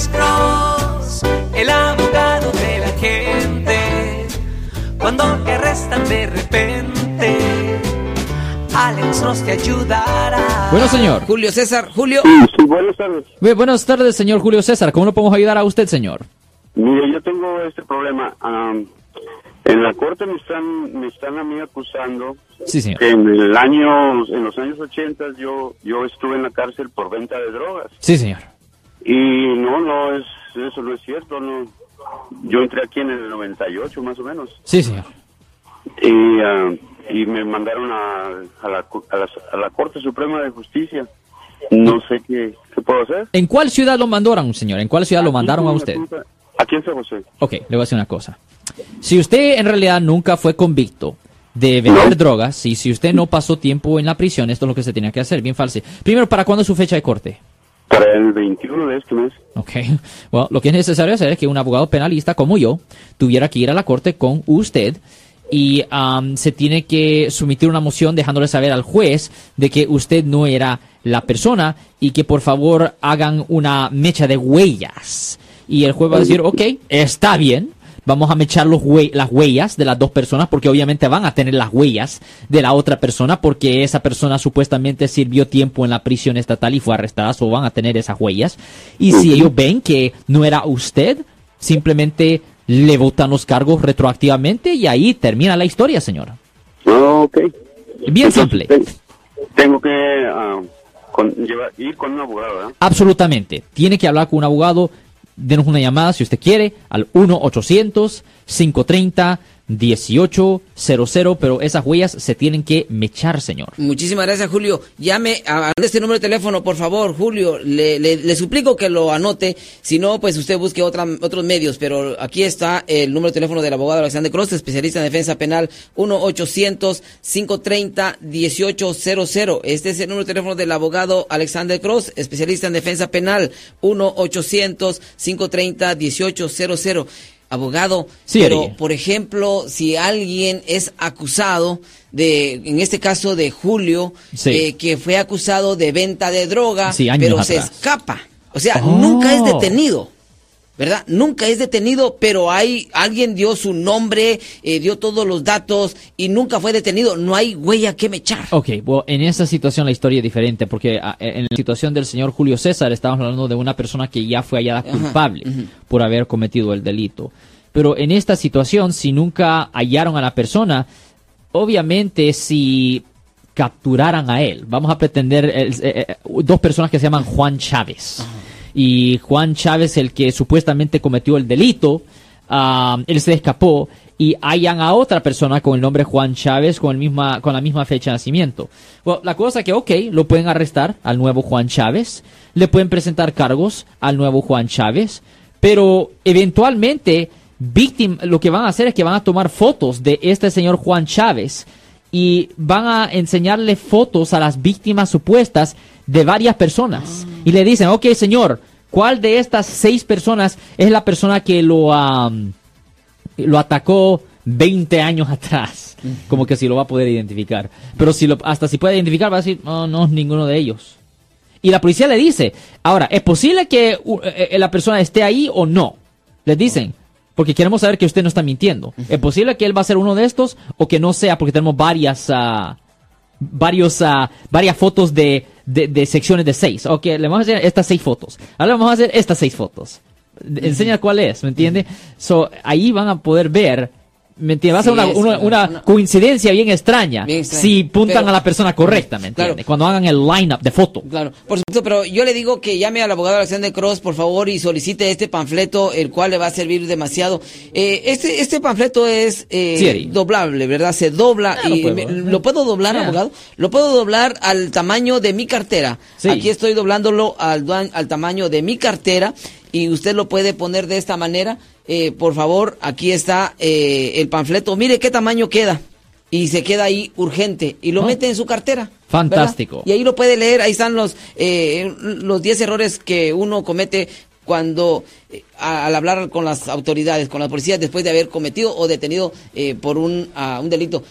Alex Cross, el abogado de la gente. Cuando te arrestan de repente, Alex Cross te ayudará. Bueno, señor. Julio César, Julio. Sí, buenas tardes. Bu- Buenas tardes, señor Julio César. ¿Cómo lo podemos ayudar a usted, señor? Mire, yo tengo este problema. am, en la corte me están me están a mí acusando Sí, señor. que en el año en los años 80 yo yo estuve en la cárcel por venta de drogas Sí, señor. Y no no es eso no es cierto no yo entré aquí en el 98 más o menos Sí, señor. y ah, y me mandaron a, a, la, a, la, a la Corte Suprema de Justicia no sé qué, qué puedo hacer ¿En cuál ciudad lo mandaron, señor? ¿En cuál ciudad lo mandaron a usted? aquí en San José Ok, le voy a decir una cosa. Si usted en realidad nunca fue convicto de vender drogas y si usted no pasó tiempo en la prisión, esto es lo que se tenía que hacer, bien falso. Primero, ¿para cuándo es su fecha de corte? Para el 21 de este mes Ok. Bueno, lo que es necesario hacer es que un abogado penalista como yo tuviera que ir a la corte con usted y am, se tiene que someter una moción dejándole saber al juez de que usted no era la persona y que por favor hagan una mecha de huellas. Y el juez va a decir, ok, está bien, vamos a mechar los hue- las huellas de las dos personas porque obviamente van a tener las huellas de la otra persona porque esa persona supuestamente sirvió tiempo en la prisión estatal y fue arrestada, o van a tener esas huellas. Y si ellos ven que no era usted, simplemente le votan los cargos retroactivamente y ahí termina la historia, señora. Ah, ok. Bien Entonces, simple. ten- tengo que con- llevar- ir con un abogado, ¿verdad? Absolutamente. Tiene que hablar con un abogado. Denos una llamada si usted quiere al 1-800-530-1800, pero esas huellas se tienen que mechar, señor. Muchísimas gracias, Julio. Llame a este número de teléfono, por favor, Julio. Le, le- le suplico que lo anote. Si no, pues usted busque otra, otros medios. Pero aquí está el número de teléfono del abogado Alexander Cross, especialista en defensa penal, 1-800-530-1800. Este es el número de teléfono del abogado Alexander Cross, especialista en defensa penal, 1-800-530-1800. Abogado, Sí, pero por ejemplo, si alguien es acusado de, en este caso de Julio, Sí. eh, que fue acusado de venta de droga, Sí, pero se escapa. O sea, Oh. nunca es detenido. ¿Verdad? Nunca es detenido, pero hay alguien dio su nombre, eh, dio todos los datos y nunca fue detenido. No hay huella que mechar. Ok, bueno, en esa situación la historia es diferente, porque ah, en la situación del señor Julio César estamos hablando de una persona que ya fue hallada culpable por haber cometido el delito. Pero en esta situación, si nunca hallaron a la persona, obviamente si capturaran a él, vamos a pretender eh, eh, eh, dos personas que se llaman Juan Chávez. Y Juan Chávez, el que supuestamente cometió el delito, ah, él se escapó y hayan a otra persona con el nombre Juan Chávez con, el misma, con la misma fecha de nacimiento. Bueno, la cosa que, ok, lo pueden arrestar al nuevo Juan Chávez, le pueden presentar cargos al nuevo Juan Chávez, pero eventualmente víctima, lo que van a hacer es que van a tomar fotos de este señor Juan Chávez y van a enseñarle fotos a las víctimas supuestas de varias personas. Y le dicen, ok, señor, ¿cuál de estas seis personas es la persona que lo, lo atacó 20 años atrás? Como que si lo va a poder identificar. Pero si lo, hasta si puede identificar, va a decir, no, no, ninguno de ellos. Y la policía le dice, ahora, ¿es posible que uh, eh, eh, la persona esté ahí o no? Les dicen, porque queremos saber que usted no está mintiendo. ¿Es posible que él va a ser uno de estos o que no sea porque tenemos varias, ah, varios, ah, varias fotos de, de, de secciones de seis? Ok, le vamos a hacer estas seis fotos. Ahora le vamos a hacer estas seis fotos. Enseña cuál es, ¿me entiende? So, ahí van a poder ver, ¿me entiende? Va a ser una, coincidencia bien extraña, Bien extraña. si puntan Pero- a la persona correcta, ¿me Claro. entiende? Cuando hagan el lineup de foto. Claro, por supuesto, pero yo le digo que llame al abogado Alexander Cross, por favor, y solicite este panfleto, el cual le va a servir demasiado. Eh, este, este panfleto es eh, doblable, ¿verdad? Se dobla Ah, lo y puedo. me- lo puedo doblar, abogado. Lo puedo doblar al tamaño de mi cartera. Sí. Aquí estoy doblándolo al, al tamaño de mi cartera y usted lo puede poner de esta manera. Eh, por favor, aquí está eh, el panfleto. Mire qué tamaño queda. Y se queda ahí urgente. Y lo Ah. mete en su cartera. ¿verdad? Fantástico. Y ahí lo puede leer, ahí están los eh, los 10 errores que uno comete cuando eh, al hablar con las autoridades, con la policía, después de haber cometido o detenido eh, por un, ah, un delito.